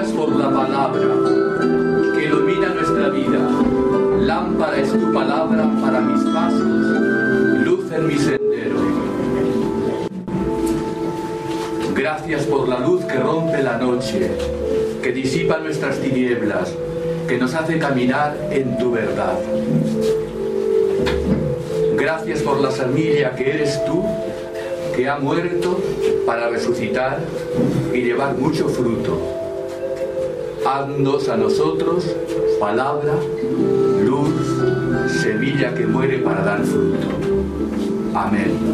Gracias por la palabra que ilumina nuestra vida. Lámpara es tu palabra para mis pasos, luz en mi sendero. Gracias por la luz que rompe la noche, que disipa nuestras tinieblas, que nos hace caminar en tu verdad. Gracias por la semilla que eres tú, que ha muerto para resucitar y llevar mucho fruto. Haznos a nosotros palabra, luz, semilla que muere para dar fruto. Amén.